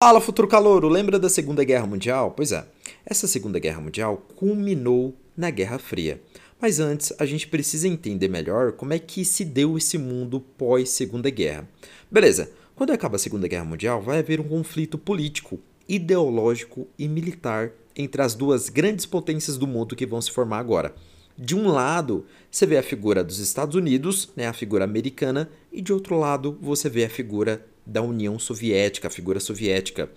Fala, futuro calouro! Lembra da Segunda Guerra Mundial? Pois é, essa Segunda Guerra Mundial culminou na Guerra Fria. Mas antes, a gente precisa entender melhor como é que se deu esse mundo pós-Segunda Guerra. Beleza, quando acaba a Segunda Guerra Mundial, vai haver um conflito político, ideológico e militar entre as duas grandes potências do mundo que vão se formar agora. De um lado, você vê a figura dos Estados Unidos, né, a figura americana, e de outro lado, você vê a figura da União Soviética, a figura soviética.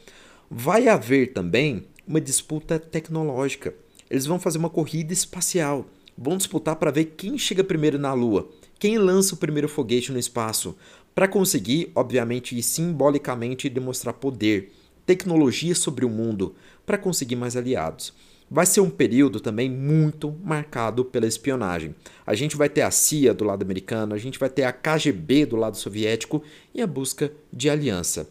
Vai haver também uma disputa tecnológica. Eles vão fazer uma corrida espacial. Vão disputar para ver quem chega primeiro na Lua, quem lança o primeiro foguete no espaço, para conseguir, obviamente e simbolicamente, demonstrar poder, tecnologia sobre o mundo, para conseguir mais aliados vai ser um período também muito marcado pela espionagem. A gente vai ter a CIA do lado americano, a gente vai ter a KGB do lado soviético e a busca de aliança.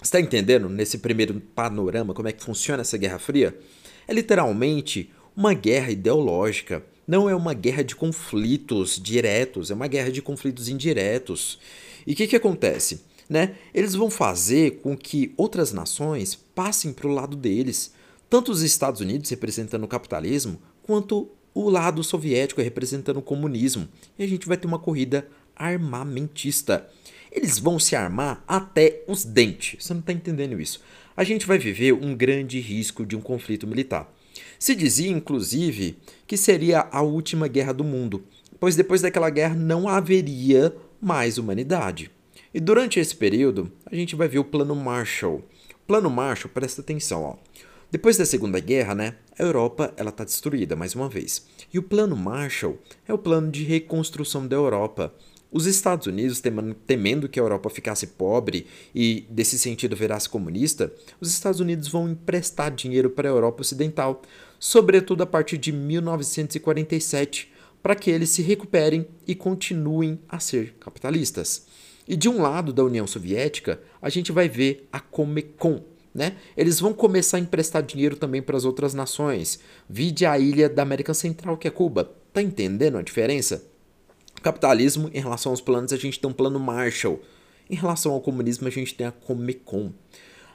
Está entendendo nesse primeiro panorama como é que funciona essa Guerra Fria? É literalmente uma guerra ideológica. Não é uma guerra de conflitos diretos, é uma guerra de conflitos indiretos. E o que, que acontece? Né? Eles vão fazer com que outras nações passem para o lado deles tanto os Estados Unidos representando o capitalismo, quanto o lado soviético representando o comunismo. E a gente vai ter uma corrida armamentista. Eles vão se armar até os dentes. Você não está entendendo isso. A gente vai viver um grande risco de um conflito militar. Se dizia, inclusive, que seria a última guerra do mundo, pois depois daquela guerra não haveria mais humanidade. E durante esse período, a gente vai ver o Plano Marshall. Plano Marshall, presta atenção, ó. Depois da Segunda Guerra, né, a Europa ela está destruída mais uma vez. E o Plano Marshall é o plano de reconstrução da Europa. Os Estados Unidos, temendo que a Europa ficasse pobre e, desse sentido, virasse comunista, os Estados Unidos vão emprestar dinheiro para a Europa Ocidental, sobretudo a partir de 1947, para que eles se recuperem e continuem a ser capitalistas. E de um lado da União Soviética, a gente vai ver a Comecon, né? Eles vão começar a emprestar dinheiro também para as outras nações. Vide a ilha da América Central, que é Cuba. Tá entendendo a diferença? Capitalismo, em relação aos planos, a gente tem um plano Marshall. Em relação ao comunismo, a gente tem a Comecon.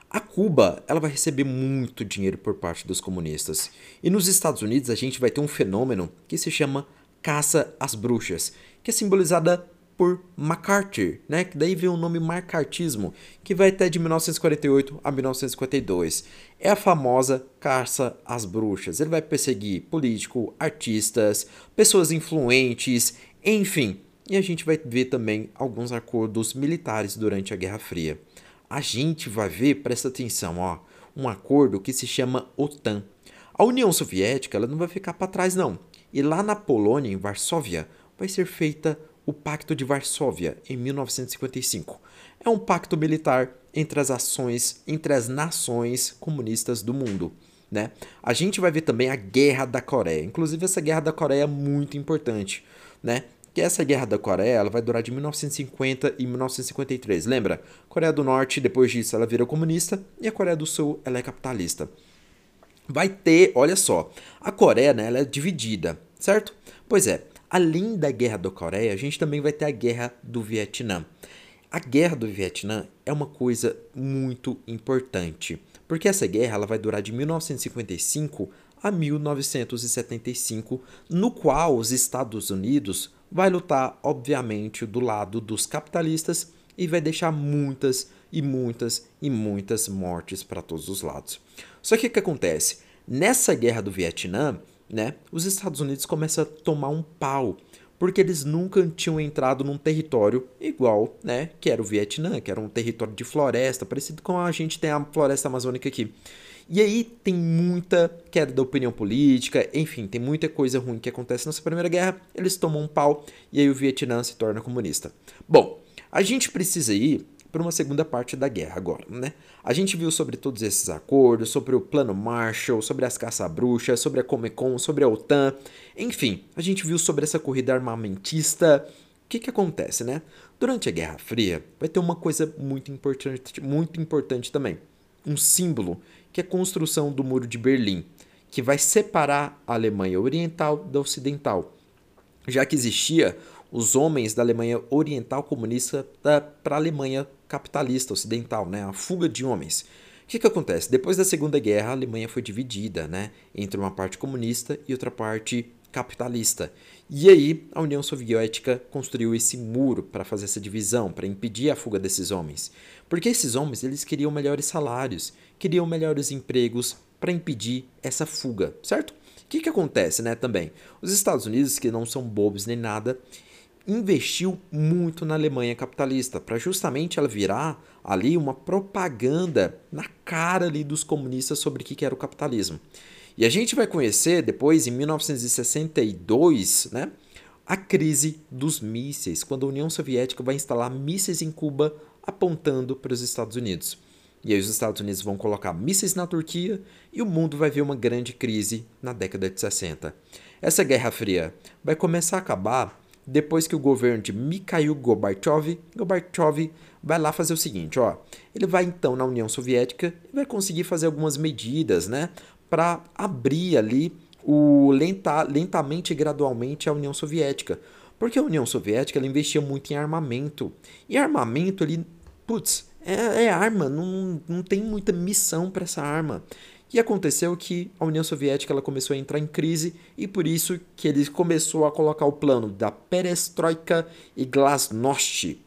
A Cuba, ela vai receber muito dinheiro por parte dos comunistas. E nos Estados Unidos, a gente vai ter um fenômeno que se chama caça às bruxas, que é simbolizada por MacArthur, né? Que daí vem o nome macartismo, que vai até de 1948 a 1952. É a famosa caça às bruxas. Ele vai perseguir político, artistas, pessoas influentes, enfim. E a gente vai ver também alguns acordos militares durante a Guerra Fria. A gente vai ver, presta atenção, ó, um acordo que se chama OTAN. A União Soviética ela não vai ficar para trás não. E lá na Polônia, em Varsóvia, vai ser feita o Pacto de Varsóvia, em 1955. É um pacto militar entre as ações, entre as nações comunistas do mundo. Né? A gente vai ver também a Guerra da Coreia. Inclusive, essa Guerra da Coreia é muito importante. Né? Que essa Guerra da Coreia ela vai durar de 1950 e 1953. Lembra? Coreia do Norte, depois disso, ela vira comunista e a Coreia do Sul ela é capitalista. Vai ter, olha só, a Coreia né, ela é dividida, certo? Pois é, Além da guerra da Coreia, a gente também vai ter a guerra do Vietnã. A guerra do Vietnã é uma coisa muito importante, porque essa guerra ela vai durar de 1955 a 1975, no qual os Estados Unidos vai lutar, obviamente, do lado dos capitalistas e vai deixar muitas e muitas e muitas mortes para todos os lados. Só que o que acontece? Nessa guerra do Vietnã, né, os Estados Unidos começam a tomar um pau, porque eles nunca tinham entrado num território igual, né, que era o Vietnã, que era um território de floresta, parecido com a gente tem a floresta amazônica aqui. E aí tem muita queda da opinião política, enfim, tem muita coisa ruim que acontece nessa Primeira Guerra, eles tomam um pau e aí o Vietnã se torna comunista. Bom, a gente precisa ir para uma segunda parte da guerra agora, né? A gente viu sobre todos esses acordos, sobre o plano Marshall, sobre as caça-bruxas, sobre a Comecon, sobre a OTAN, enfim, a gente viu sobre essa corrida armamentista. O que que acontece, né? Durante a Guerra Fria, vai ter uma coisa muito importante, muito importante também, um símbolo, que é a construção do Muro de Berlim, que vai separar a Alemanha Oriental da Ocidental, já que existia os homens da Alemanha Oriental comunista para a Alemanha capitalista ocidental, né? a fuga de homens. O que, que acontece? Depois da Segunda Guerra, a Alemanha foi dividida né, entre uma parte comunista e outra parte capitalista. E aí a União Soviética construiu esse muro para fazer essa divisão, para impedir a fuga desses homens. Porque esses homens eles queriam melhores salários, queriam melhores empregos para impedir essa fuga, certo? O que, que acontece né, também? Os Estados Unidos, que não são bobos nem nada, investiu muito na Alemanha capitalista para justamente ela virar ali uma propaganda na cara ali dos comunistas sobre o que era o capitalismo. E a gente vai conhecer depois, em 1962, né, a crise dos mísseis, quando a União Soviética vai instalar mísseis em Cuba apontando para os Estados Unidos. E aí os Estados Unidos vão colocar mísseis na Turquia e o mundo vai ver uma grande crise na década de 60. Essa Guerra Fria vai começar a acabar depois que o governo de Mikhail Gorbachev, Gorbachev vai lá fazer o seguinte, ó, ele vai então na União Soviética e vai conseguir fazer algumas medidas, né, para abrir ali o lenta, lentamente e gradualmente a União Soviética. Porque a União Soviética ela investia muito em armamento. E armamento ali, putz, é, é arma, não, não tem muita missão para essa arma. E aconteceu que a União Soviética ela começou a entrar em crise e por isso que ele começou a colocar o plano da perestroika e glasnost.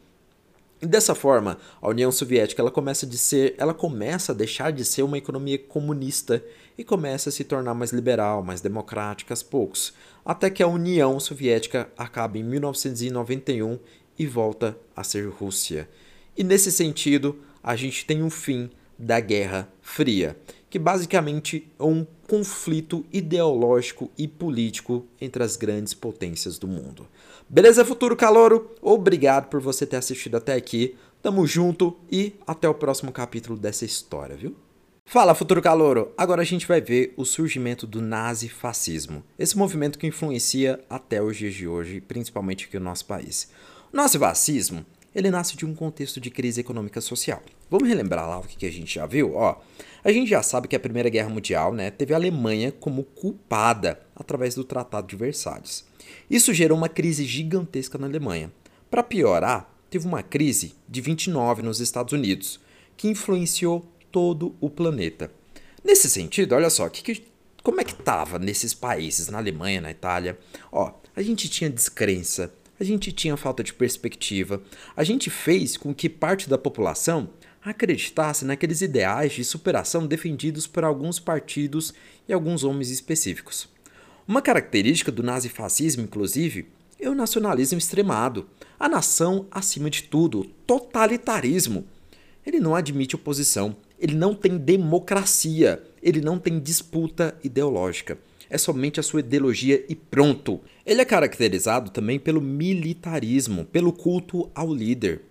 E dessa forma, a União Soviética ela começa, de ser, ela começa a deixar de ser uma economia comunista e começa a se tornar mais liberal, mais democrática aos poucos, até que a União Soviética acaba em 1991 e volta a ser Rússia. E nesse sentido, a gente tem um fim da Guerra Fria que basicamente é um conflito ideológico e político entre as grandes potências do mundo. Beleza, futuro calouro? Obrigado por você ter assistido até aqui. Tamo junto e até o próximo capítulo dessa história, viu? Fala, futuro calouro! Agora a gente vai ver o surgimento do nazifascismo, esse movimento que influencia até os dias de hoje, principalmente aqui no nosso país. O nazifascismo ele nasce de um contexto de crise econômica social. Vamos relembrar lá o que a gente já viu? Ó, a gente já sabe que a Primeira Guerra Mundial né, teve a Alemanha como culpada através do Tratado de Versalhes. Isso gerou uma crise gigantesca na Alemanha. Para piorar, teve uma crise de 29 nos Estados Unidos, que influenciou todo o planeta. Nesse sentido, olha só, que, que, como é que estava nesses países, na Alemanha, na Itália? Ó, a gente tinha descrença, a gente tinha falta de perspectiva, a gente fez com que parte da população acreditasse naqueles ideais de superação defendidos por alguns partidos e alguns homens específicos. Uma característica do nazifascismo, inclusive, é o nacionalismo extremado, a nação acima de tudo, totalitarismo. Ele não admite oposição, ele não tem democracia, ele não tem disputa ideológica é somente a sua ideologia e pronto. Ele é caracterizado também pelo militarismo, pelo culto ao líder.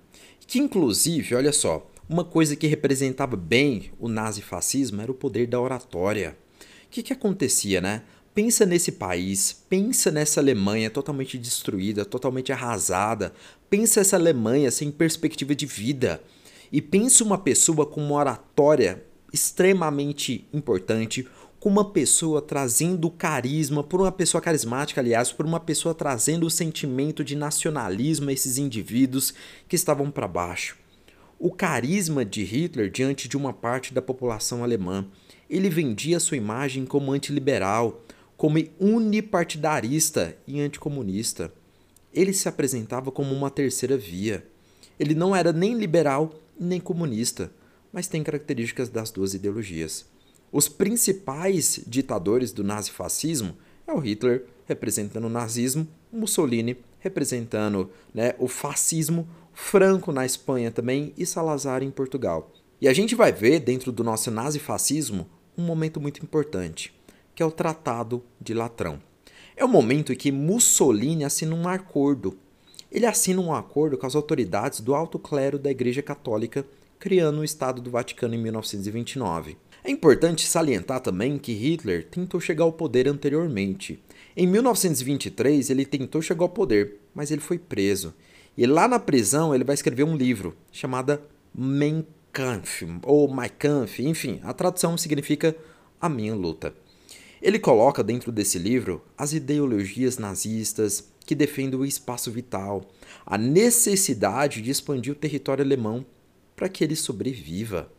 Que inclusive, olha só, uma coisa que representava bem o nazifascismo era o poder da oratória. O que, que acontecia, né? Pensa nesse país, pensa nessa Alemanha totalmente destruída, totalmente arrasada. Pensa essa Alemanha sem perspectiva de vida. E pensa uma pessoa com uma oratória extremamente importante, com uma pessoa trazendo carisma, por uma pessoa carismática, aliás, por uma pessoa trazendo o sentimento de nacionalismo a esses indivíduos que estavam para baixo. O carisma de Hitler diante de uma parte da população alemã. Ele vendia sua imagem como antiliberal, como unipartidarista e anticomunista. Ele se apresentava como uma terceira via. Ele não era nem liberal nem comunista, mas tem características das duas ideologias. Os principais ditadores do nazifascismo é o Hitler representando o nazismo, Mussolini representando né, o fascismo, Franco na Espanha também e Salazar em Portugal. E a gente vai ver dentro do nosso nazifascismo um momento muito importante, que é o Tratado de Latrão. É o momento em que Mussolini assina um acordo. Ele assina um acordo com as autoridades do alto clero da Igreja Católica, criando o Estado do Vaticano em 1929. É importante salientar também que Hitler tentou chegar ao poder anteriormente. Em 1923, ele tentou chegar ao poder, mas ele foi preso. E lá na prisão, ele vai escrever um livro chamado Mein Kampf, ou Mein Kampf, enfim, a tradução significa A Minha Luta. Ele coloca dentro desse livro as ideologias nazistas que defendem o espaço vital, a necessidade de expandir o território alemão para que ele sobreviva.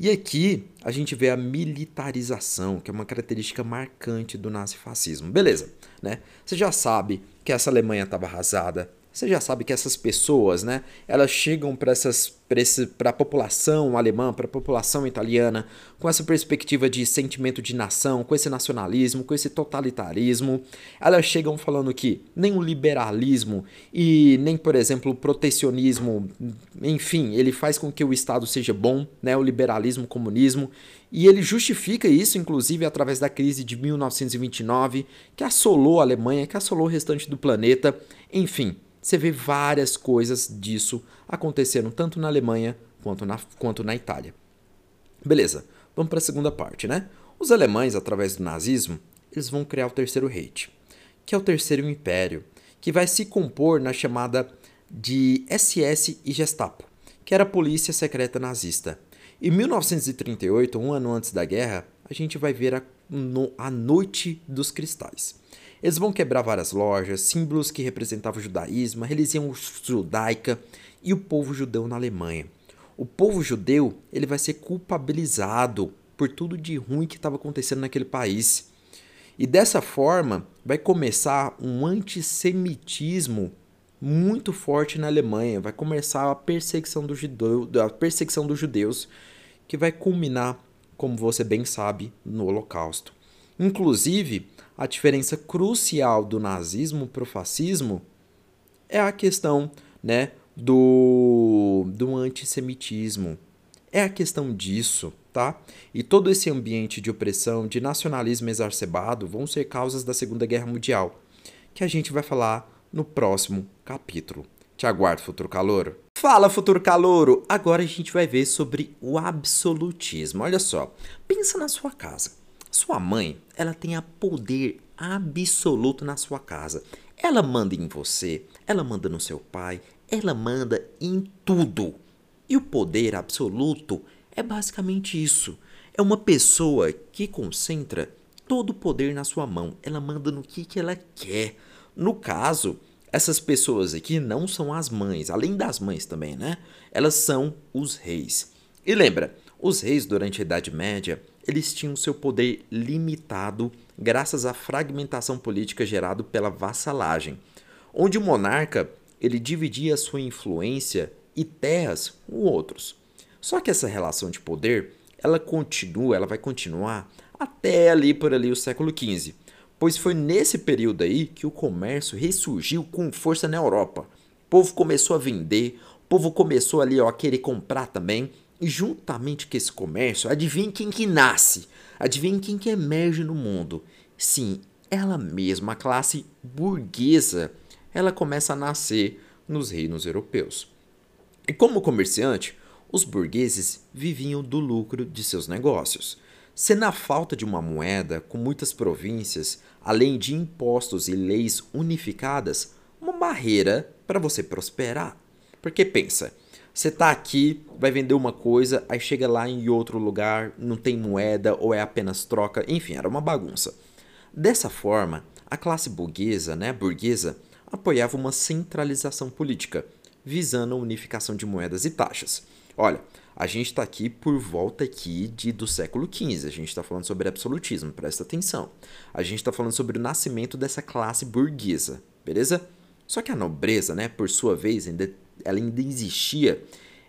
E aqui a gente vê a militarização, que é uma característica marcante do nazifascismo. Beleza, né? Você já sabe que essa Alemanha estava arrasada, você já sabe que essas pessoas, né, elas chegam para a população alemã, para a população italiana, com essa perspectiva de sentimento de nação, com esse nacionalismo, com esse totalitarismo. Elas chegam falando que nem o liberalismo e nem, por exemplo, o protecionismo, enfim, ele faz com que o Estado seja bom, né, o liberalismo, o comunismo, e ele justifica isso, inclusive, através da crise de 1929, que assolou a Alemanha, que assolou o restante do planeta, enfim. Você vê várias coisas disso acontecendo tanto na Alemanha quanto na, quanto na Itália. Beleza, vamos para a segunda parte, né? Os alemães, através do nazismo, eles vão criar o Terceiro Reich, que é o Terceiro Império, que vai se compor na chamada de SS e Gestapo, que era a polícia secreta nazista. Em 1938, um ano antes da guerra, a gente vai ver a, no, a Noite dos Cristais. Eles vão quebrar várias lojas, símbolos que representavam o judaísmo, a religião judaica e o povo judeu na Alemanha. O povo judeu ele vai ser culpabilizado por tudo de ruim que estava acontecendo naquele país. E dessa forma vai começar um antissemitismo muito forte na Alemanha. Vai começar a perseguição, do judeu, a perseguição dos judeus, que vai culminar, como você bem sabe, no Holocausto. Inclusive, a diferença crucial do nazismo para o fascismo é a questão né, do, do antissemitismo. É a questão disso, tá? E todo esse ambiente de opressão, de nacionalismo exacerbado vão ser causas da Segunda Guerra Mundial, que a gente vai falar no próximo capítulo. Te aguardo, futuro calouro. Fala, futuro calouro! Agora a gente vai ver sobre o absolutismo. Olha só, pensa na sua casa. Sua mãe, ela tem poder absoluto na sua casa. Ela manda em você, ela manda no seu pai, ela manda em tudo. E o poder absoluto é basicamente isso. É uma pessoa que concentra todo o poder na sua mão. Ela manda no que, que ela quer. No caso, essas pessoas aqui não são as mães, além das mães também, né? Elas são os reis. E lembra, os reis durante a Idade Média, eles tinham seu poder limitado graças à fragmentação política gerada pela vassalagem, onde o monarca ele dividia sua influência e terras com outros. Só que essa relação de poder, ela continua, ela vai continuar até ali por ali o século XV, pois foi nesse período aí que o comércio ressurgiu com força na Europa. O povo começou a vender, o povo começou ali ó, a querer comprar também, juntamente com esse comércio, adivinhe quem que nasce? Adivinhe quem que emerge no mundo? Sim, ela mesma, a classe burguesa, ela começa a nascer nos reinos europeus. E como comerciante, os burgueses viviam do lucro de seus negócios. Sendo a falta de uma moeda com muitas províncias, além de impostos e leis unificadas, uma barreira para você prosperar. Porque pensa, você tá aqui, vai vender uma coisa, aí chega lá em outro lugar, não tem moeda ou é apenas troca, enfim, era uma bagunça. Dessa forma, a classe burguesa, né, burguesa, apoiava uma centralização política, visando a unificação de moedas e taxas. Olha, a gente está aqui por volta aqui de, do século XV, a gente está falando sobre absolutismo, presta atenção. A gente está falando sobre o nascimento dessa classe burguesa, beleza? Só que a nobreza, né, por sua vez, ainda ela ainda existia,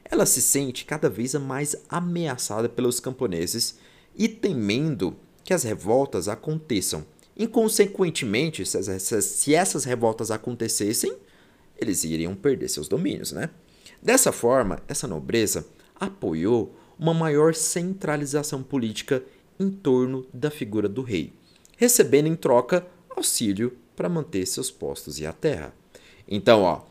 ela se sente cada vez mais ameaçada pelos camponeses e temendo que as revoltas aconteçam. Inconsequentemente, se essas revoltas acontecessem, eles iriam perder seus domínios, né? Dessa forma, essa nobreza apoiou uma maior centralização política em torno da figura do rei, recebendo em troca auxílio para manter seus postos e a terra. Então, ó,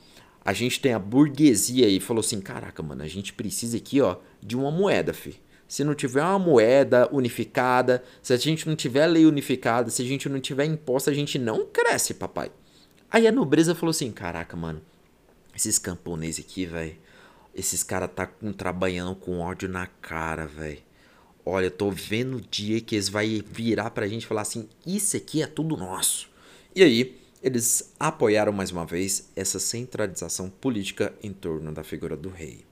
a gente tem a burguesia aí, falou assim: caraca, mano, a gente precisa aqui, ó, de uma moeda, fi. Se não tiver uma moeda unificada, se a gente não tiver lei unificada, se a gente não tiver imposto, a gente não cresce, papai. Aí a nobreza falou assim: caraca, mano, esses camponeses aqui, velho, esses caras tá com, trabalhando com ódio na cara, velho. Olha, tô vendo o dia que eles vai virar pra gente e falar assim: isso aqui é tudo nosso. E aí, eles apoiaram mais uma vez essa centralização política em torno da figura do rei.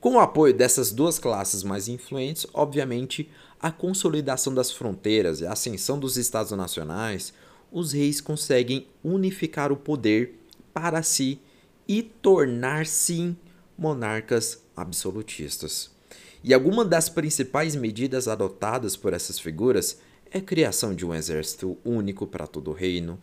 Com o apoio dessas duas classes mais influentes, obviamente, a consolidação das fronteiras e a ascensão dos estados nacionais, os reis conseguem unificar o poder para si e tornar-se monarcas absolutistas. E alguma das principais medidas adotadas por essas figuras é a criação de um exército único para todo o reino,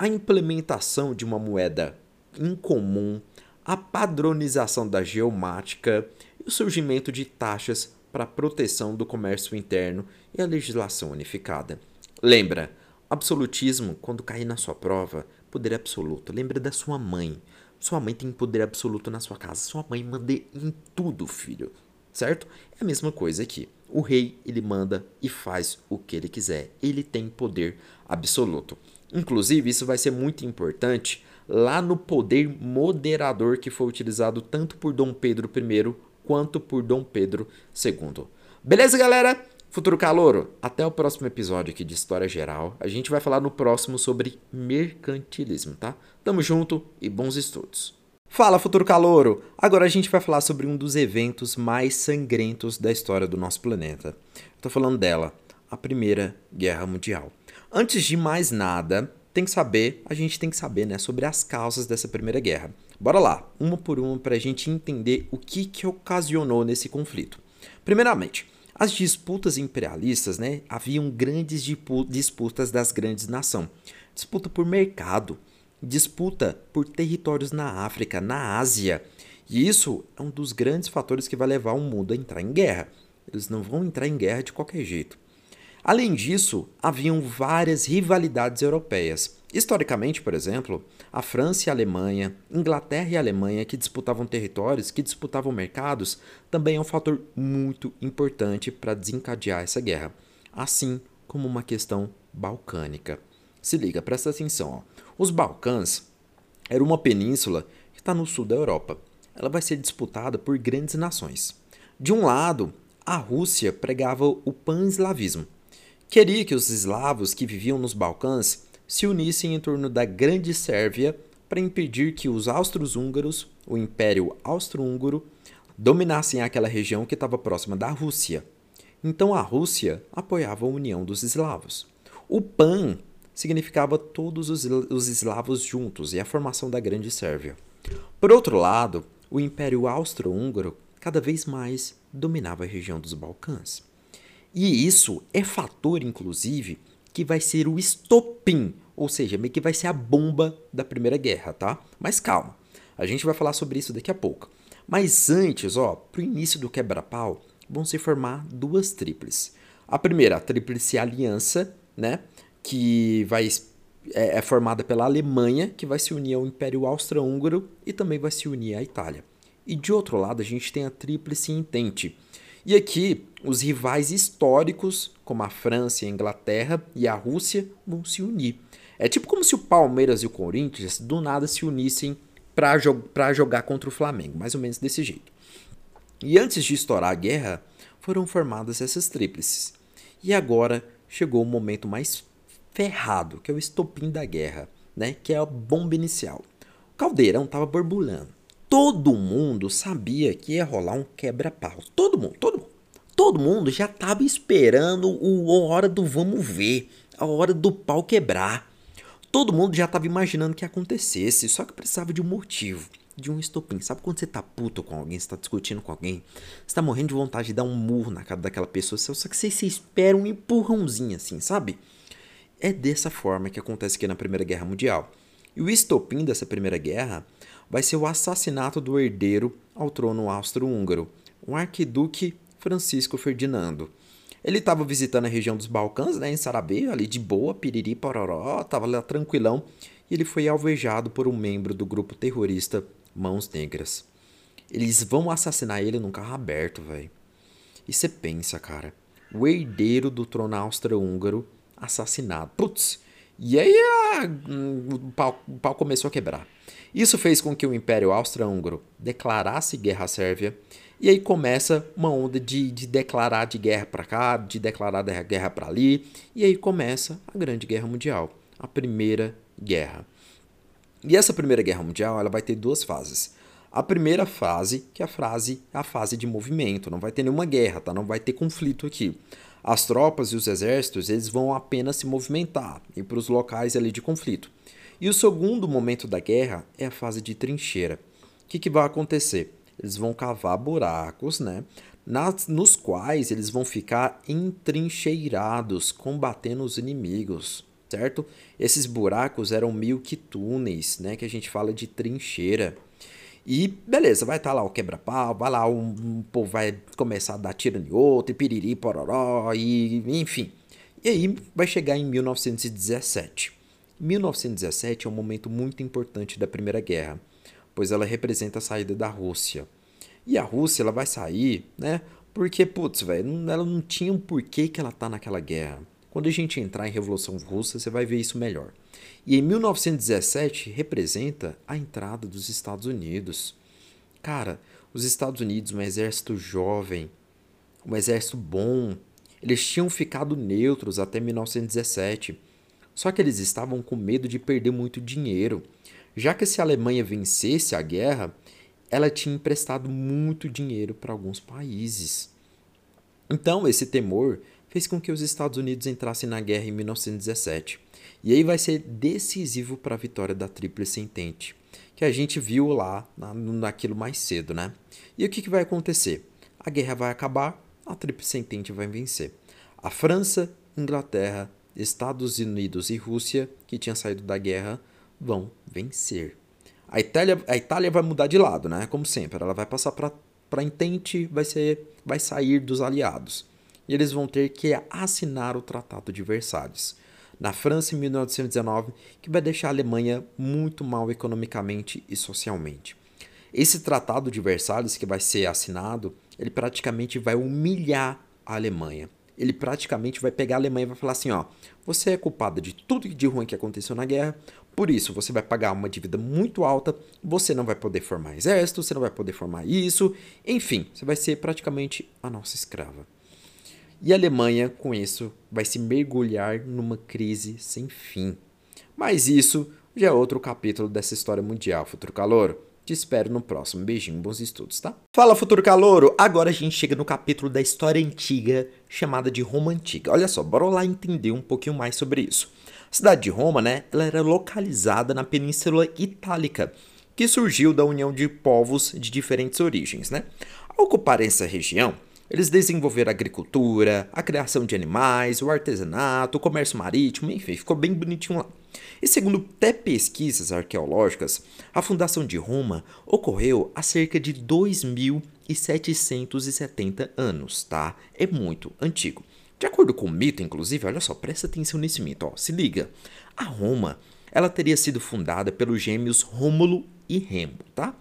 a implementação de uma moeda incomum, a padronização da geomática e o surgimento de taxas para a proteção do comércio interno e a legislação unificada. Lembra, absolutismo, quando cair na sua prova, poder absoluto. Lembra da sua mãe. Sua mãe tem poder absoluto na sua casa. Sua mãe manda em tudo, filho. Certo? É a mesma coisa aqui. O rei, ele manda e faz o que ele quiser. Ele tem poder absoluto. Inclusive, isso vai ser muito importante lá no poder moderador que foi utilizado tanto por Dom Pedro I quanto por Dom Pedro II. Beleza, galera? Futuro Calouro, até o próximo episódio aqui de História Geral. A gente vai falar no próximo sobre mercantilismo, tá? Tamo junto e bons estudos. Fala, Futuro Calouro! Agora a gente vai falar sobre um dos eventos mais sangrentos da história do nosso planeta. Tô falando dela, a Primeira Guerra Mundial. Antes de mais nada, tem que saber, a gente tem que saber, né, sobre as causas dessa Primeira Guerra. Bora lá, uma por uma, para a gente entender o que, que ocasionou nesse conflito. Primeiramente, as disputas imperialistas, né, haviam grandes disputas das grandes nações. Disputa por mercado, disputa por territórios na África, na Ásia. E isso é um dos grandes fatores que vai levar o mundo a entrar em guerra. Eles não vão entrar em guerra de qualquer jeito. Além disso, haviam várias rivalidades europeias. Historicamente, por exemplo, a França e a Alemanha, Inglaterra e Alemanha, que disputavam territórios, que disputavam mercados, também é um fator muito importante para desencadear essa guerra, assim como uma questão balcânica. Se liga, presta atenção. Ó. Os Balcãs era uma península que está no sul da Europa. Ela vai ser disputada por grandes nações. De um lado, a Rússia pregava o pan-eslavismo, Queria que os eslavos que viviam nos Balcãs se unissem em torno da Grande Sérvia para impedir que os austro-húngaros, o Império Austro-Húngaro, dominassem aquela região que estava próxima da Rússia. Então a Rússia apoiava a união dos eslavos. O PAN significava todos os, os eslavos juntos e a formação da Grande Sérvia. Por outro lado, o Império Austro-Húngaro cada vez mais dominava a região dos Balcãs. E isso é fator, inclusive, que vai ser o estopim, ou seja, meio que vai ser a bomba da Primeira Guerra, tá? Mas calma, a gente vai falar sobre isso daqui a pouco. Mas antes, ó, pro início do quebra-pau, vão se formar duas tríplices. A primeira, a tríplice aliança, né? Que vai é, é formada pela Alemanha, que vai se unir ao Império Austro-Húngaro e também vai se unir à Itália. E de outro lado, a gente tem a tríplice entente, e aqui, os rivais históricos, como a França, a Inglaterra e a Rússia, vão se unir. É tipo como se o Palmeiras e o Corinthians do nada se unissem para jo jogar contra o Flamengo, mais ou menos desse jeito. E antes de estourar a guerra, foram formadas essas tríplices. E agora chegou o momento mais ferrado, que é o estopim da guerra, né? que é a bomba inicial. O caldeirão estava borbulhando todo mundo sabia que ia rolar um quebra-pau. Todo mundo, todo mundo. Todo mundo já estava esperando o, a hora do vamos ver, a hora do pau quebrar. Todo mundo já estava imaginando que acontecesse, só que precisava de um motivo, de um estopim. Sabe quando você tá puto com alguém, você tá discutindo com alguém, você tá morrendo de vontade de dar um murro na cara daquela pessoa, só que você, você espera um empurrãozinho assim, sabe? É dessa forma que acontece aqui na Primeira Guerra Mundial. E o estopim dessa Primeira Guerra vai ser o assassinato do herdeiro ao trono austro-húngaro, o arquiduque Francisco Ferdinando. Ele estava visitando a região dos Balcãs, né, em Sarabê, ali de boa, piriri, pororó, estava lá tranquilão, e ele foi alvejado por um membro do grupo terrorista Mãos Negras. Eles vão assassinar ele num carro aberto, velho. E você pensa, cara, o herdeiro do trono austro-húngaro assassinado. Putz! E aí a, hum, o, pau, o pau começou a quebrar. Isso fez com que o Império Austro-Húngaro declarasse guerra à Sérvia, e aí começa uma onda de, de declarar de guerra para cá, de declarar de guerra para ali, e aí começa a Grande Guerra Mundial, a Primeira Guerra. E essa Primeira Guerra Mundial ela vai ter duas fases. A primeira fase, que é a fase, a fase de movimento, não vai ter nenhuma guerra, tá? Não vai ter conflito aqui. As tropas e os exércitos, eles vão apenas se movimentar e para os locais ali de conflito. E o segundo momento da guerra é a fase de trincheira. O que, que vai acontecer? Eles vão cavar buracos, né? Nas, nos quais eles vão ficar entrincheirados, combatendo os inimigos, certo? Esses buracos eram meio que túneis, né? Que a gente fala de trincheira. E beleza, vai estar tá lá o quebra-pau, vai lá um, um povo vai começar a dar tiro em outro, e piriri, pororó, e enfim. E aí vai chegar em 1917. 1917 é um momento muito importante da Primeira Guerra, pois ela representa a saída da Rússia. E a Rússia ela vai sair, né? Porque, putz, velho, ela não tinha um porquê que ela tá naquela guerra. Quando a gente entrar em Revolução Russa, você vai ver isso melhor. E em 1917 representa a entrada dos Estados Unidos. Cara, os Estados Unidos, um exército jovem, um exército bom, eles tinham ficado neutros até 1917. Só que eles estavam com medo de perder muito dinheiro, já que se a Alemanha vencesse a guerra, ela tinha emprestado muito dinheiro para alguns países. Então, esse temor fez com que os Estados Unidos entrassem na guerra em 1917. E aí vai ser decisivo para a vitória da Tríplice Entente, que a gente viu lá na, naquilo mais cedo, né? E o que, que vai acontecer? A guerra vai acabar, a Tríplice Entente vai vencer. A França, Inglaterra, Estados Unidos e Rússia, que tinham saído da guerra, vão vencer. A Itália, a Itália vai mudar de lado, né? Como sempre, ela vai passar para para Entente, vai ser vai sair dos aliados. E eles vão ter que assinar o Tratado de Versalhes na França em 1919, que vai deixar a Alemanha muito mal economicamente e socialmente. Esse tratado de Versalhes que vai ser assinado, ele praticamente vai humilhar a Alemanha. Ele praticamente vai pegar a Alemanha e vai falar assim, ó, você é culpada de tudo de ruim que aconteceu na guerra, por isso você vai pagar uma dívida muito alta, você não vai poder formar exército, você não vai poder formar isso, enfim, você vai ser praticamente a nossa escrava. E a Alemanha, com isso, vai se mergulhar numa crise sem fim. Mas isso já é outro capítulo dessa história mundial, futuro calouro. Te espero no próximo. Beijinho, bons estudos, tá? Fala, futuro calouro! Agora a gente chega no capítulo da história antiga, chamada de Roma Antiga. Olha só, bora lá entender um pouquinho mais sobre isso. A cidade de Roma, né, ela era localizada na Península Itálica, que surgiu da união de povos de diferentes origens, né? Ao ocupar essa região, eles desenvolveram a agricultura, a criação de animais, o artesanato, o comércio marítimo, enfim, ficou bem bonitinho lá. E segundo até pesquisas arqueológicas, a fundação de Roma ocorreu há cerca de 2.770 anos, tá? É muito antigo. De acordo com o mito, inclusive, olha só, presta atenção nesse mito, ó, se liga. A Roma, ela teria sido fundada pelos gêmeos Rômulo e Remo, tá?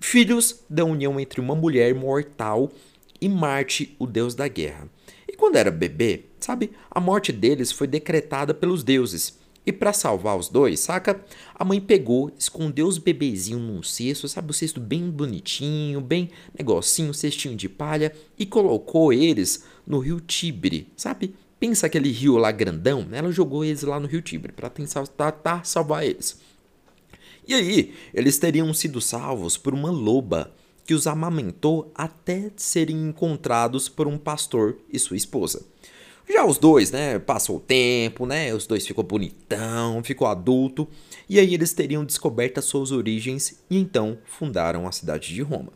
Filhos da união entre uma mulher mortal e Marte, o deus da guerra. E quando era bebê, sabe, a morte deles foi decretada pelos deuses. E para salvar os dois, saca? A mãe pegou, escondeu os bebezinhos num cesto, sabe? O cesto bem bonitinho, bem negocinho, cestinho de palha, e colocou eles no rio Tibre, sabe? Pensa aquele rio lá grandão, ela jogou eles lá no rio Tibre para tentar tá, salvar eles. E aí, eles teriam sido salvos por uma loba que os amamentou até serem encontrados por um pastor e sua esposa. Já os dois, né, passou o tempo, né, os dois ficou bonitão, ficou adulto, e aí eles teriam descoberto as suas origens e então fundaram a cidade de Roma.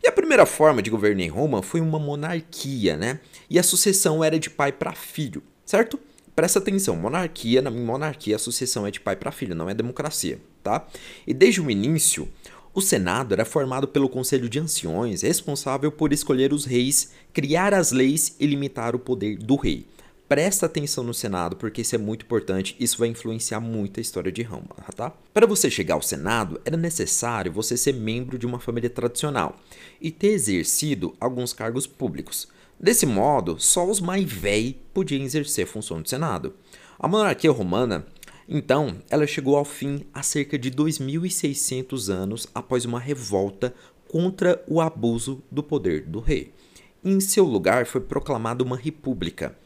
E a primeira forma de governo em Roma foi uma monarquia, né? E a sucessão era de pai para filho, certo? Presta atenção, monarquia, na monarquia a sucessão é de pai para filho, não é democracia, tá? E desde o início, o Senado era formado pelo Conselho de Anciões, responsável por escolher os reis, criar as leis e limitar o poder do rei. Presta atenção no Senado, porque isso é muito importante, isso vai influenciar muito a história de Roma, tá? Para você chegar ao Senado, era necessário você ser membro de uma família tradicional e ter exercido alguns cargos públicos. Desse modo, só os mais velhos podiam exercer a função do Senado. A monarquia romana então, ela chegou ao fim há cerca de 2.600 anos após uma revolta contra o abuso do poder do rei. Em seu lugar foi proclamada uma república.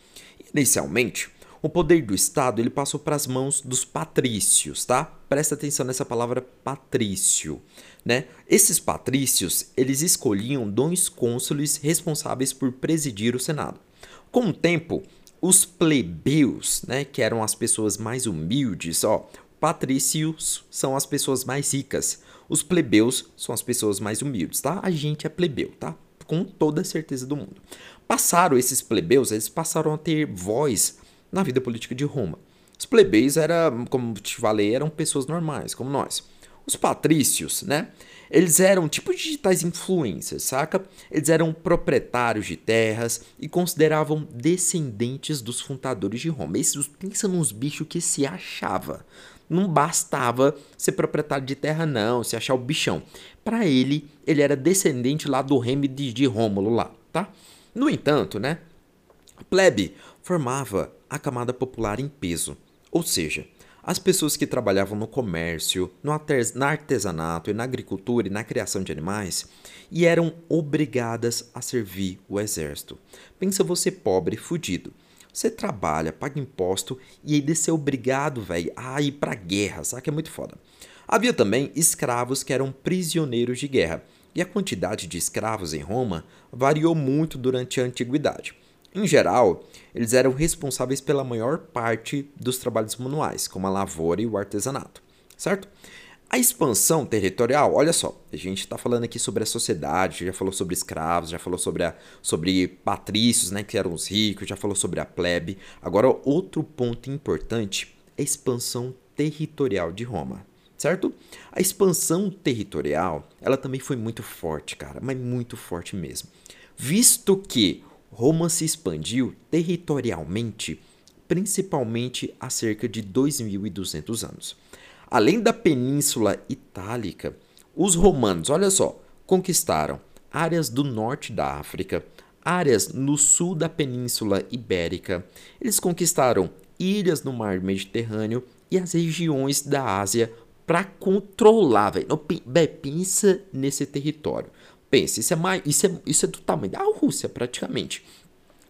Inicialmente, O poder do Estado ele passou para as mãos dos patrícios, tá? Presta atenção nessa palavra patrício, né? Esses patrícios eles escolhiam dois cônsules responsáveis por presidir o Senado. Com o tempo, os plebeus, né, que eram as pessoas mais humildes, ó, patrícios são as pessoas mais ricas, os plebeus são as pessoas mais humildes, tá? A gente é plebeu, tá? Com toda a certeza do mundo. Passaram esses plebeus, eles passaram a ter voz na vida política de Roma. Os plebeus eram, como te falei, eram pessoas normais, como nós. Os patrícios, né? Eles eram tipo digitais influências, saca? Eles eram proprietários de terras e consideravam descendentes dos fundadores de Roma. Esses, pensa nos bichos que se achava. Não bastava ser proprietário de terra, não, se achar o bichão. Para ele, ele era descendente lá do reme de, de Rômulo lá, tá? No entanto, né? Plebe formava a camada popular em peso, ou seja, as pessoas que trabalhavam no comércio, no artesanato e na agricultura e na criação de animais e eram obrigadas a servir o exército. Pensa você pobre, fudido. Você trabalha, paga imposto e ainda ser obrigado, velho, a ir pra guerra, que é muito foda. Havia também escravos que eram prisioneiros de guerra, e a quantidade de escravos em Roma variou muito durante a antiguidade. Em geral, eles eram responsáveis pela maior parte dos trabalhos manuais, como a lavoura e o artesanato, certo? A expansão territorial, olha só, a gente está falando aqui sobre a sociedade, já falou sobre escravos, já falou sobre, a, sobre patrícios, né, que eram os ricos, já falou sobre a plebe. Agora, outro ponto importante é a expansão territorial de Roma, certo? A expansão territorial, ela também foi muito forte, cara, mas muito forte mesmo. Visto que Roma se expandiu territorialmente, principalmente há cerca de 2.200 anos. Além da Península Itálica, os romanos, olha só, conquistaram áreas do norte da África, áreas no sul da Península Ibérica, eles conquistaram ilhas no mar Mediterrâneo e as regiões da Ásia para controlar, velho. Pensa nesse território. Pensa, isso é, mais, isso é, isso é do tamanho da Rússia, praticamente.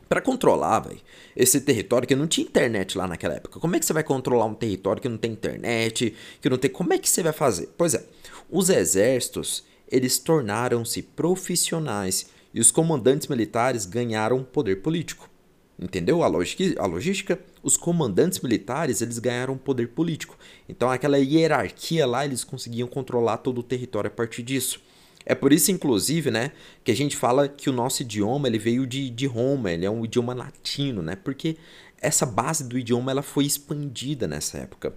Para controlar, véio, esse território que não tinha internet lá naquela época. Como é que você vai controlar um território que não tem internet, que não tem, como é que você vai fazer? Pois é, os exércitos, eles tornaram-se profissionais e os comandantes militares ganharam poder político. Entendeu a, lógica, a logística? Os comandantes militares, eles ganharam poder político. Então aquela hierarquia lá, eles conseguiam controlar todo o território a partir disso. É por isso, inclusive, né, que a gente fala que o nosso idioma ele veio de, de Roma, ele é um idioma latino, né? Porque essa base do idioma ela foi expandida nessa época.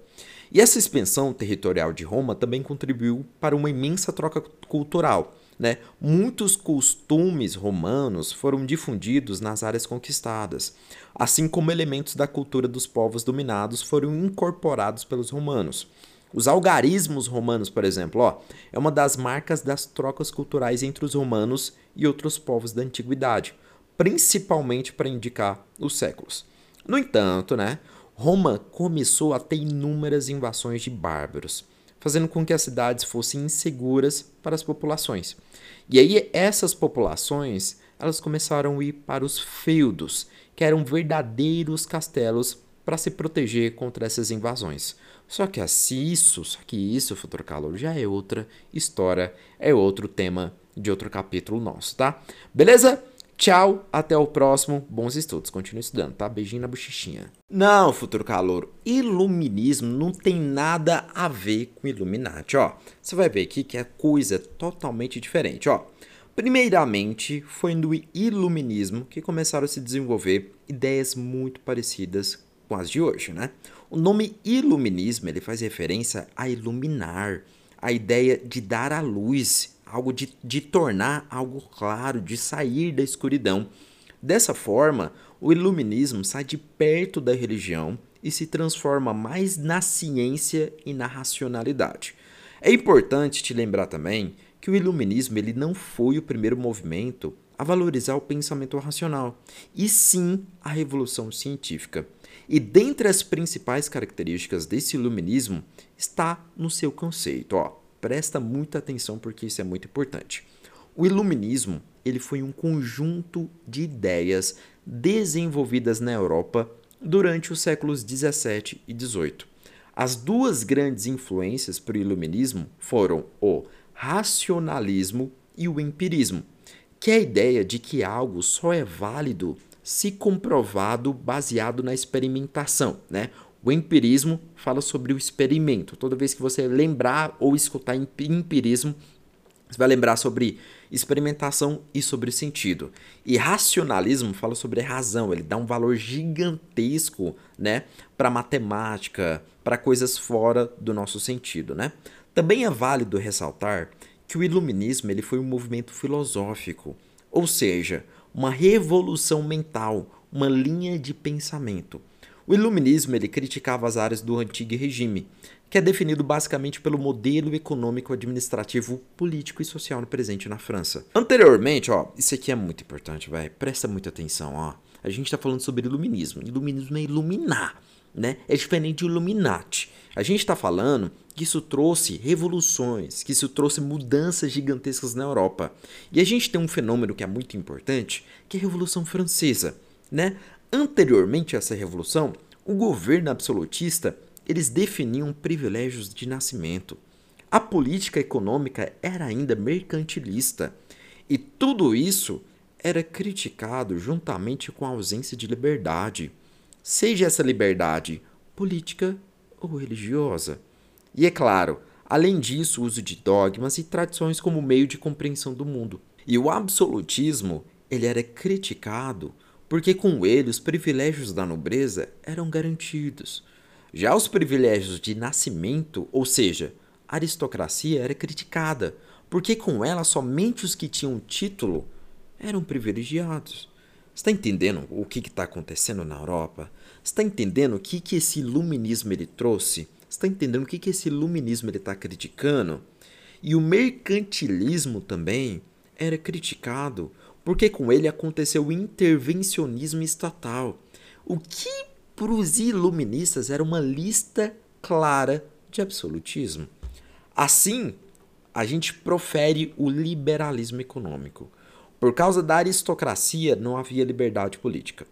E essa expansão territorial de Roma também contribuiu para uma imensa troca cultural. Né? Muitos costumes romanos foram difundidos nas áreas conquistadas, assim como elementos da cultura dos povos dominados foram incorporados pelos romanos. Os algarismos romanos, por exemplo, ó, é uma das marcas das trocas culturais entre os romanos e outros povos da antiguidade, principalmente para indicar os séculos. No entanto, né, Roma começou a ter inúmeras invasões de bárbaros, fazendo com que as cidades fossem inseguras para as populações. E aí essas populações, elas começaram a ir para os feudos, que eram verdadeiros castelos para se proteger contra essas invasões. Só que assim, isso, só que isso, futuro calor, já é outra história, é outro tema de outro capítulo nosso, tá? Beleza? Tchau, até o próximo. Bons estudos. Continue estudando, tá? Beijinho na bochichinha. Não, futuro calor, iluminismo não tem nada a ver com Illuminati, ó. Você vai ver aqui que é coisa totalmente diferente, ó. Primeiramente, foi no iluminismo que começaram a se desenvolver ideias muito parecidas com as de hoje, né? O nome iluminismo ele faz referência a iluminar, a ideia de dar à luz, algo de, de tornar algo claro, de sair da escuridão. Dessa forma, o iluminismo sai de perto da religião e se transforma mais na ciência e na racionalidade. É importante te lembrar também que o iluminismo ele não foi o primeiro movimento a valorizar o pensamento racional, e sim a revolução científica. E dentre as principais características desse iluminismo está no seu conceito. Ó, presta muita atenção porque isso é muito importante. O iluminismo ele foi um conjunto de ideias desenvolvidas na Europa durante os séculos 17 e 18. As duas grandes influências para o iluminismo foram o racionalismo e o empirismo, que é a ideia de que algo só é válido se comprovado baseado na experimentação, né? O empirismo fala sobre o experimento. Toda vez que você lembrar ou escutar empirismo, você vai lembrar sobre experimentação e sobre sentido. E racionalismo fala sobre razão, ele dá um valor gigantesco, né, para matemática, para coisas fora do nosso sentido, né? Também é válido ressaltar que o iluminismo ele foi um movimento filosófico, ou seja, uma revolução mental, uma linha de pensamento. O iluminismo ele criticava as áreas do antigo regime, que é definido basicamente pelo modelo econômico, administrativo, político e social presente na França. Anteriormente, ó, isso aqui é muito importante, vai, presta muita atenção, ó. A gente está falando sobre iluminismo. Iluminismo é iluminar, né? É diferente de Illuminati. A gente está falando que isso trouxe revoluções, que isso trouxe mudanças gigantescas na Europa. E a gente tem um fenômeno que é muito importante, que é a Revolução Francesa, né? Anteriormente a essa revolução, o governo absolutista eles definiam privilégios de nascimento. A política econômica era ainda mercantilista. E tudo isso era criticado juntamente com a ausência de liberdade, seja essa liberdade política ou religiosa. E é claro, além disso, o uso de dogmas e tradições como meio de compreensão do mundo. E o absolutismo, ele era criticado porque com ele os privilégios da nobreza eram garantidos. Já os privilégios de nascimento, ou seja, a aristocracia, era criticada, porque com ela somente os que tinham título eram privilegiados. Está entendendo o que está acontecendo na Europa? Está entendendo o que, que esse iluminismo ele trouxe? Está entendendo o que, que esse iluminismo está criticando? E o mercantilismo também era criticado porque com ele aconteceu o intervencionismo estatal, o que para os iluministas era uma lista clara de absolutismo. Assim, a gente profere o liberalismo econômico. Por causa da aristocracia, não havia liberdade política,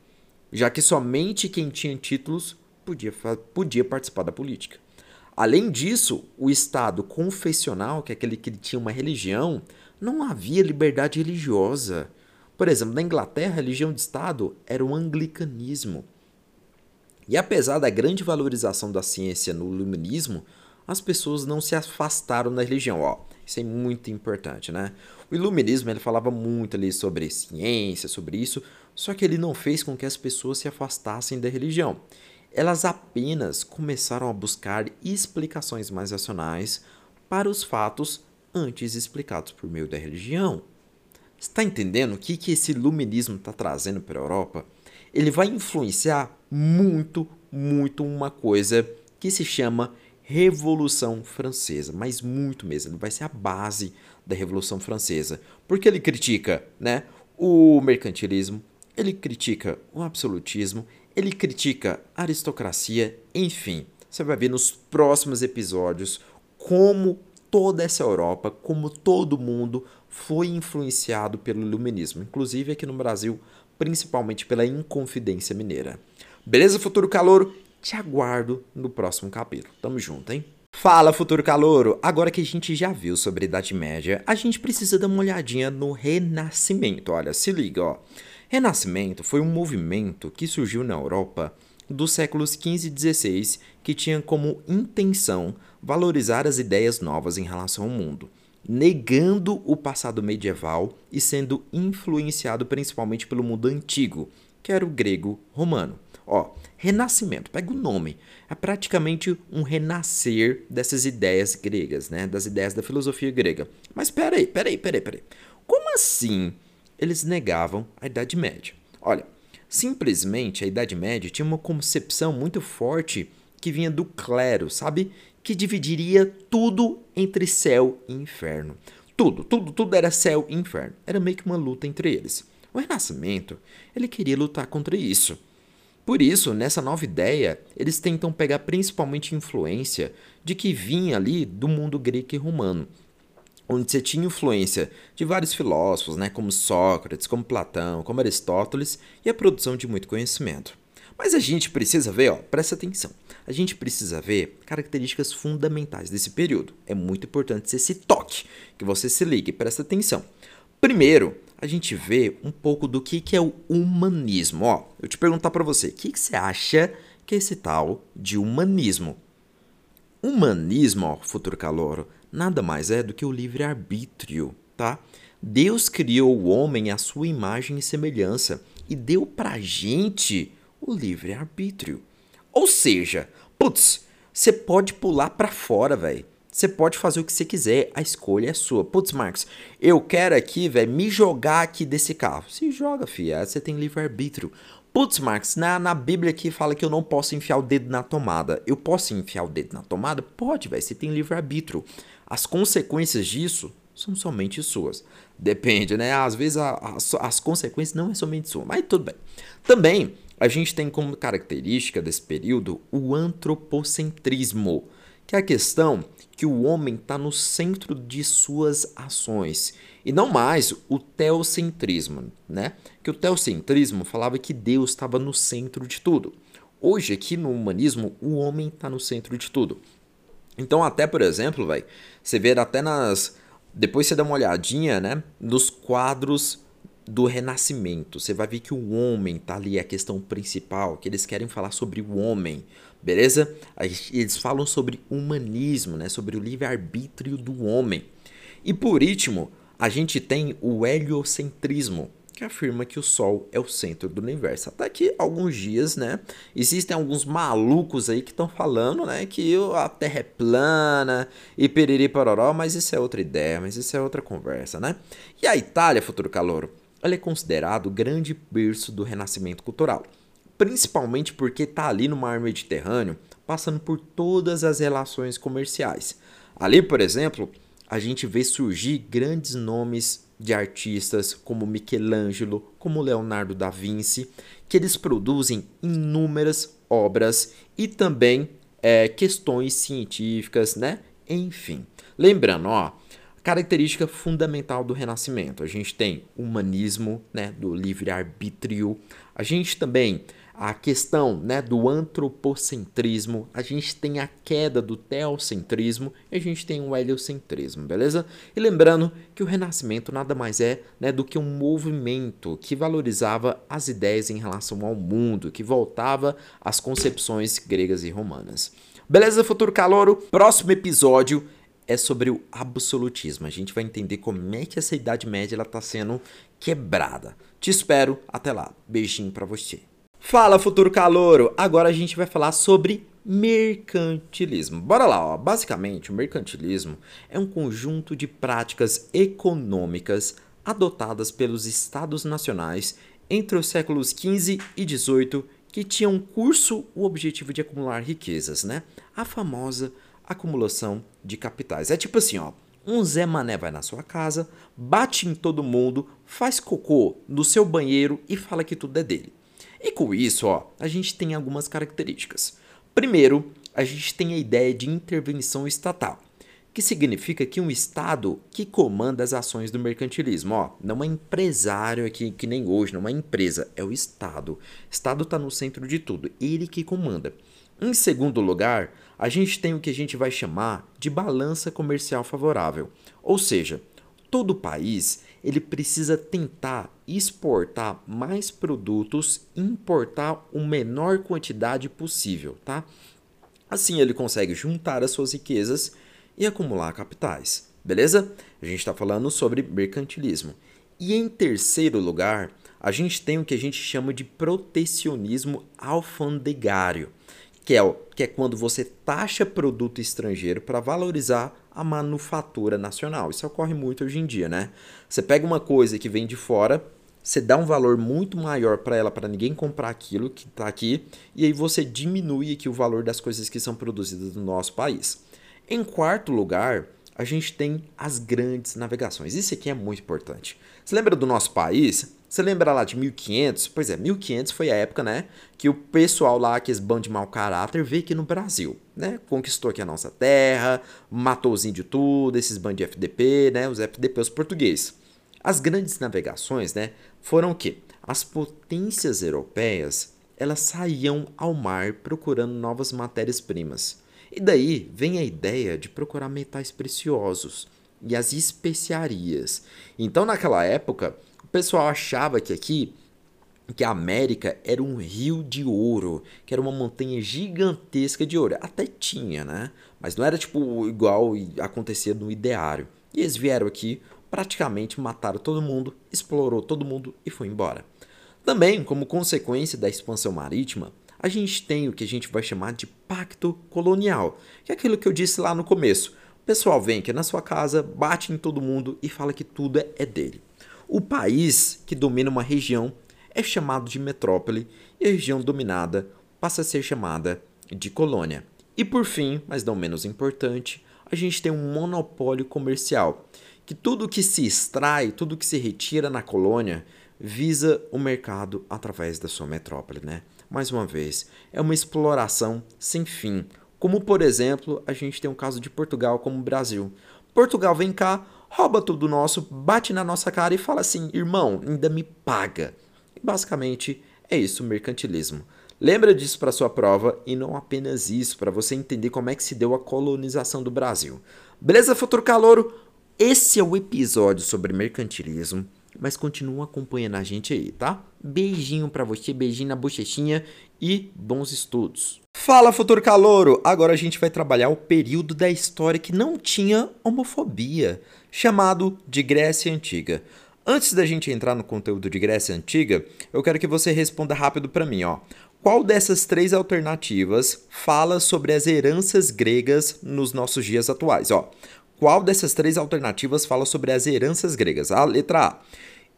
já que somente quem tinha títulos podia, podia participar da política. Além disso, o Estado confessional, que é aquele que tinha uma religião, não havia liberdade religiosa. Por exemplo, na Inglaterra, a religião de Estado era o anglicanismo. E apesar da grande valorização da ciência no iluminismo, as pessoas não se afastaram da religião. Ó, isso é muito importante, né? O iluminismo ele falava muito ali sobre ciência, sobre isso, só que ele não fez com que as pessoas se afastassem da religião. Elas apenas começaram a buscar explicações mais racionais para os fatos antes explicados por meio da religião. Está entendendo o que, que esse iluminismo está trazendo para a Europa? Ele vai influenciar muito, muito uma coisa que se chama Revolução Francesa, mas muito mesmo. Ele vai ser a base da Revolução Francesa, porque ele critica, né, o mercantilismo, ele critica o absolutismo, ele critica aristocracia, enfim. Você vai ver nos próximos episódios como toda essa Europa, como todo mundo foi influenciado pelo iluminismo, inclusive aqui no Brasil, principalmente pela Inconfidência Mineira. Beleza, futuro calouro? Te aguardo no próximo capítulo. Tamo junto, hein? Fala, futuro calouro! Agora que a gente já viu sobre a Idade Média, a gente precisa dar uma olhadinha no Renascimento. Olha, se liga, ó. Renascimento foi um movimento que surgiu na Europa dos séculos 15 e 16 que tinha como intenção valorizar as ideias novas em relação ao mundo negando o passado medieval e sendo influenciado principalmente pelo mundo antigo, que era o grego romano. Ó, renascimento, pega o nome, é praticamente um renascer dessas ideias gregas, né? Das ideias da filosofia grega. Mas peraí, peraí, peraí, peraí. Como assim eles negavam a Idade Média? Olha, simplesmente a Idade Média tinha uma concepção muito forte que vinha do clero, sabe? que dividiria tudo entre céu e inferno. Tudo, tudo, tudo era céu e inferno. Era meio que uma luta entre eles. O Renascimento, ele queria lutar contra isso. Por isso, nessa nova ideia, eles tentam pegar principalmente influência de que vinha ali do mundo grego e romano, onde você tinha influência de vários filósofos, né, como Sócrates, como Platão, como Aristóteles, e a produção de muito conhecimento. Mas a gente precisa ver, ó, presta atenção. A gente precisa ver características fundamentais desse período. É muito importante esse toque, que você se ligue, presta atenção. Primeiro, a gente vê um pouco do que, que é o humanismo. Ó, eu te perguntar para você, o que, que você acha que é esse tal de humanismo? Humanismo, ó, futuro calouro, nada mais é do que o livre-arbítrio, tá? Deus criou o homem à sua imagem e semelhança e deu pra gente o livre-arbítrio. Ou seja, putz, você pode pular para fora, velho. Você pode fazer o que você quiser, a escolha é sua. Putz, Marcos, eu quero aqui, velho, me jogar aqui desse carro. Se joga, filha, você tem livre-arbítrio. Putz, Marcos, na, na Bíblia aqui fala que eu não posso enfiar o dedo na tomada. Eu posso enfiar o dedo na tomada? Pode, velho, você tem livre-arbítrio. As consequências disso são somente suas. Depende, né? Às vezes a, a, as consequências não é somente sua, mas tudo bem. Também a gente tem como característica desse período o antropocentrismo, que é a questão que o homem está no centro de suas ações e não mais o teocentrismo, né? Que o teocentrismo falava que Deus estava no centro de tudo. Hoje aqui no humanismo o homem está no centro de tudo. Então até por exemplo, vai, você vê até nas depois você dá uma olhadinha, né, nos quadros do renascimento. Você vai ver que o homem tá ali, a questão principal, que eles querem falar sobre o homem, beleza? Eles falam sobre humanismo, né? sobre o livre-arbítrio do homem. E por último, a gente tem o heliocentrismo, que afirma que o Sol é o centro do universo. Até que alguns dias, né, existem alguns malucos aí que estão falando, né, que a Terra é plana e periri pororó, mas isso é outra ideia, mas isso é outra conversa, né? E a Itália, futuro calouro, ela é considerado o grande berço do renascimento cultural, principalmente porque está ali no mar Mediterrâneo, passando por todas as relações comerciais. Ali, por exemplo, a gente vê surgir grandes nomes de artistas como Michelangelo, como Leonardo da Vinci, que eles produzem inúmeras obras e também é, questões científicas, né? Enfim, lembrando, ó, Característica fundamental do Renascimento: a gente tem humanismo, né, do livre-arbítrio, a gente também a questão né, do antropocentrismo, a gente tem a queda do teocentrismo e a gente tem o heliocentrismo, beleza? E lembrando que o Renascimento nada mais é né, do que um movimento que valorizava as ideias em relação ao mundo, que voltava às concepções gregas e romanas. Beleza, futuro calouro? Próximo episódio é sobre o absolutismo. A gente vai entender como é que essa Idade Média está sendo quebrada. Te espero, até lá. Beijinho para você. Fala, futuro calouro! Agora a gente vai falar sobre mercantilismo. Bora lá, ó. Basicamente, o mercantilismo é um conjunto de práticas econômicas adotadas pelos estados nacionais entre os séculos XV e XVIII que tinham curso o objetivo de acumular riquezas, né? A famosa acumulação de capitais. É tipo assim, ó. Um Zé Mané vai na sua casa, bate em todo mundo, faz cocô no seu banheiro e fala que tudo é dele. E com isso, ó, a gente tem algumas características. Primeiro, a gente tem a ideia de intervenção estatal, que significa que um Estado que comanda as ações do mercantilismo, ó, não é empresário aqui que nem hoje, não é empresa, é o Estado. O Estado está no centro de tudo, ele que comanda. Em segundo lugar, a gente tem o que a gente vai chamar de balança comercial favorável. Ou seja, todo país ele precisa tentar exportar mais produtos importar a menor quantidade possível, tá? Assim ele consegue juntar as suas riquezas e acumular capitais, beleza? A gente está falando sobre mercantilismo. E em terceiro lugar, a gente tem o que a gente chama de protecionismo alfandegário que é, que é quando você taxa produto estrangeiro para valorizar a manufatura nacional. Isso ocorre muito hoje em dia, né? Você pega uma coisa que vem de fora, você dá um valor muito maior para ela para ninguém comprar aquilo que está aqui e aí você diminui aqui o valor das coisas que são produzidas no nosso país. Em quarto lugar, a gente tem as grandes navegações. Isso aqui é muito importante. Você lembra do nosso país? Você lembra lá de 1500? Pois é, 1500 foi a época, né, que o pessoal lá, que esse bando de mau caráter, veio aqui no Brasil, né? Conquistou aqui a nossa terra, matou os índios tudo, esses bandos de FDP, né? Os FDP, os portugueses. As grandes navegações, né, foram o quê? As potências europeias, elas saíam ao mar procurando novas matérias-primas. E daí vem a ideia de procurar metais preciosos e as especiarias. Então, naquela época, o pessoal achava que aqui que a América era um rio de ouro, que era uma montanha gigantesca de ouro. Até tinha, né? Mas não era tipo igual acontecia no ideário. E eles vieram aqui, praticamente mataram todo mundo, explorou todo mundo e foi embora. Também, como consequência da expansão marítima, a gente tem o que a gente vai chamar de pacto colonial, que é aquilo que eu disse lá no começo. O pessoal vem aqui na sua casa, bate em todo mundo e fala que tudo é dele. O país que domina uma região é chamado de metrópole e a região dominada passa a ser chamada de colônia. E por fim, mas não menos importante, a gente tem um monopólio comercial, que tudo que se extrai, tudo que se retira na colônia visa o mercado através da sua metrópole, né? Mais uma vez, é uma exploração sem fim. Como por exemplo, a gente tem um caso de Portugal como o Brasil. Portugal vem cá, rouba tudo nosso, bate na nossa cara e fala assim: "Irmão, ainda me paga". E basicamente é isso o mercantilismo. Lembra disso para sua prova e não apenas isso, para você entender como é que se deu a colonização do Brasil. Beleza, futuro calouro? Esse é o episódio sobre mercantilismo, mas continua acompanhando a gente aí, tá? Beijinho para você, beijinho na bochechinha e bons estudos. Fala, futuro calouro! Agora a gente vai trabalhar o período da história que não tinha homofobia, chamado de Grécia Antiga. Antes da gente entrar no conteúdo de Grécia Antiga, eu quero que você responda rápido para mim, ó. Qual dessas três alternativas fala sobre as heranças gregas nos nossos dias atuais? Ó, qual dessas três alternativas fala sobre as heranças gregas? A letra A.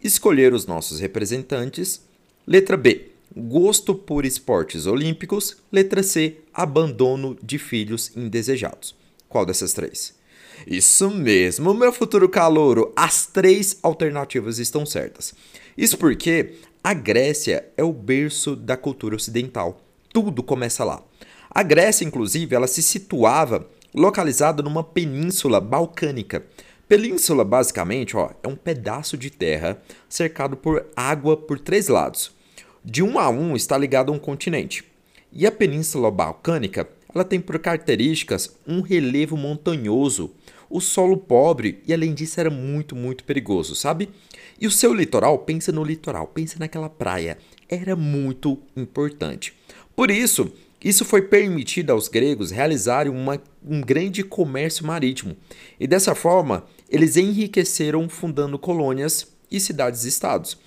Escolher os nossos representantes. Letra B. Gosto por esportes olímpicos. Letra C. Abandono de filhos indesejados. Qual dessas três? Isso mesmo, meu futuro calouro. As três alternativas estão certas. Isso porque a Grécia é o berço da cultura ocidental. Tudo começa lá. A Grécia, inclusive, ela se situava localizada numa península balcânica. Península, basicamente, ó, é um pedaço de terra cercado por água por três lados. De um a um está ligado a um continente. E a Península Balcânica ela tem por características um relevo montanhoso, o solo pobre e além disso era muito, muito perigoso, sabe? E o seu litoral, pensa no litoral, pensa naquela praia, era muito importante. Por isso, isso foi permitido aos gregos realizarem uma, um grande comércio marítimo. E dessa forma, eles enriqueceram fundando colônias e cidades-estados.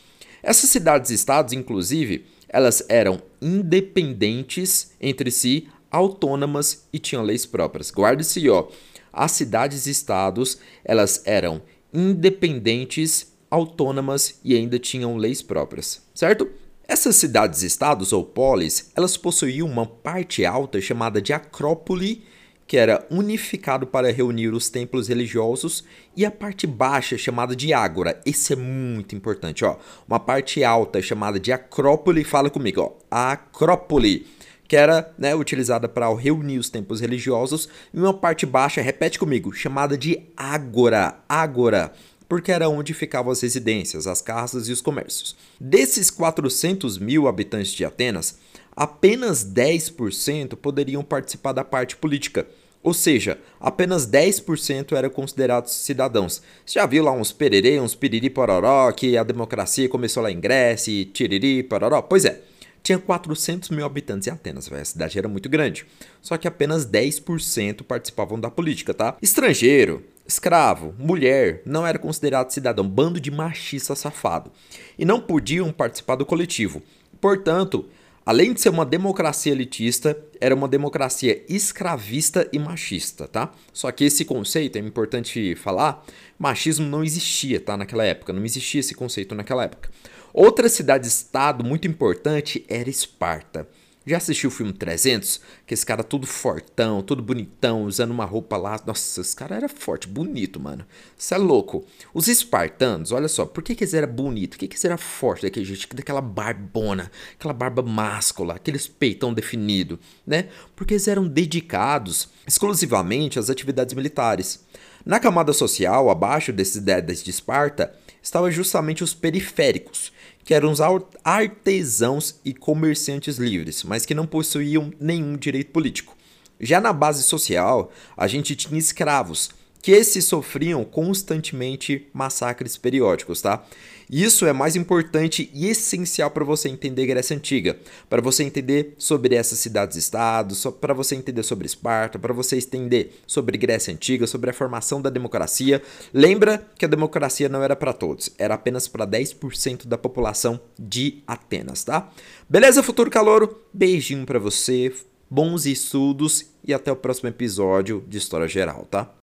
Essas cidades-estados, inclusive, elas eram independentes entre si autônomas e tinham leis próprias. Guarde-se, ó, as cidades e estados, elas eram independentes, autônomas e ainda tinham leis próprias, certo? Essas cidades estados ou polis, elas possuíam uma parte alta chamada de acrópole, que era unificado para reunir os templos religiosos, e a parte baixa chamada de ágora. Esse é muito importante, ó. Uma parte alta chamada de acrópole, fala comigo, ó. Acrópole que era né, utilizada para reunir os templos religiosos, e uma parte baixa, repete comigo, chamada de ágora, ágora, porque era onde ficavam as residências, as casas e os comércios. Desses 400 mil habitantes de Atenas, apenas 10% poderiam participar da parte política. Ou seja, apenas 10% eram considerados cidadãos. Você já viu lá uns pererê, uns piriri pororó, que a democracia começou lá em Grécia e tiriri pororó? Pois é, tinha 400 mil habitantes em Atenas, véio. a cidade era muito grande. Só que apenas 10% participavam da política, tá? Estrangeiro, escravo, mulher, não era considerado cidadão, bando de machista safado. E não podiam participar do coletivo. Portanto, além de ser uma democracia elitista, era uma democracia escravista e machista, tá? Só que esse conceito, é importante falar, machismo não existia, tá? Naquela época, não existia esse conceito naquela época. Outra cidade-estado muito importante era Esparta. Já assistiu o filme 300? Que esse cara todo fortão, todo bonitão, usando uma roupa lá. Nossa, esse cara era forte, bonito, mano. Isso é louco. Os espartanos, olha só, por que, que eles eram bonitos? Por que, que eles eram fortes daquele jeito? Daquela barbona, aquela barba máscula, aqueles peitão definido, né? Porque eles eram dedicados exclusivamente às atividades militares. Na camada social, abaixo desses dedes de Esparta, estavam justamente os periféricos, que eram os artesãos e comerciantes livres, mas que não possuíam nenhum direito político. Já na base social, a gente tinha escravos, que esses sofriam constantemente massacres periódicos, tá? Isso é mais importante e essencial para você entender Grécia Antiga, para você entender sobre essas cidades-estados, para você entender sobre Esparta, para você entender sobre Grécia Antiga, sobre a formação da democracia. Lembra que a democracia não era para todos, era apenas para 10% da população de Atenas, tá? Beleza, futuro calouro? Beijinho para você, bons estudos e até o próximo episódio de História Geral, tá?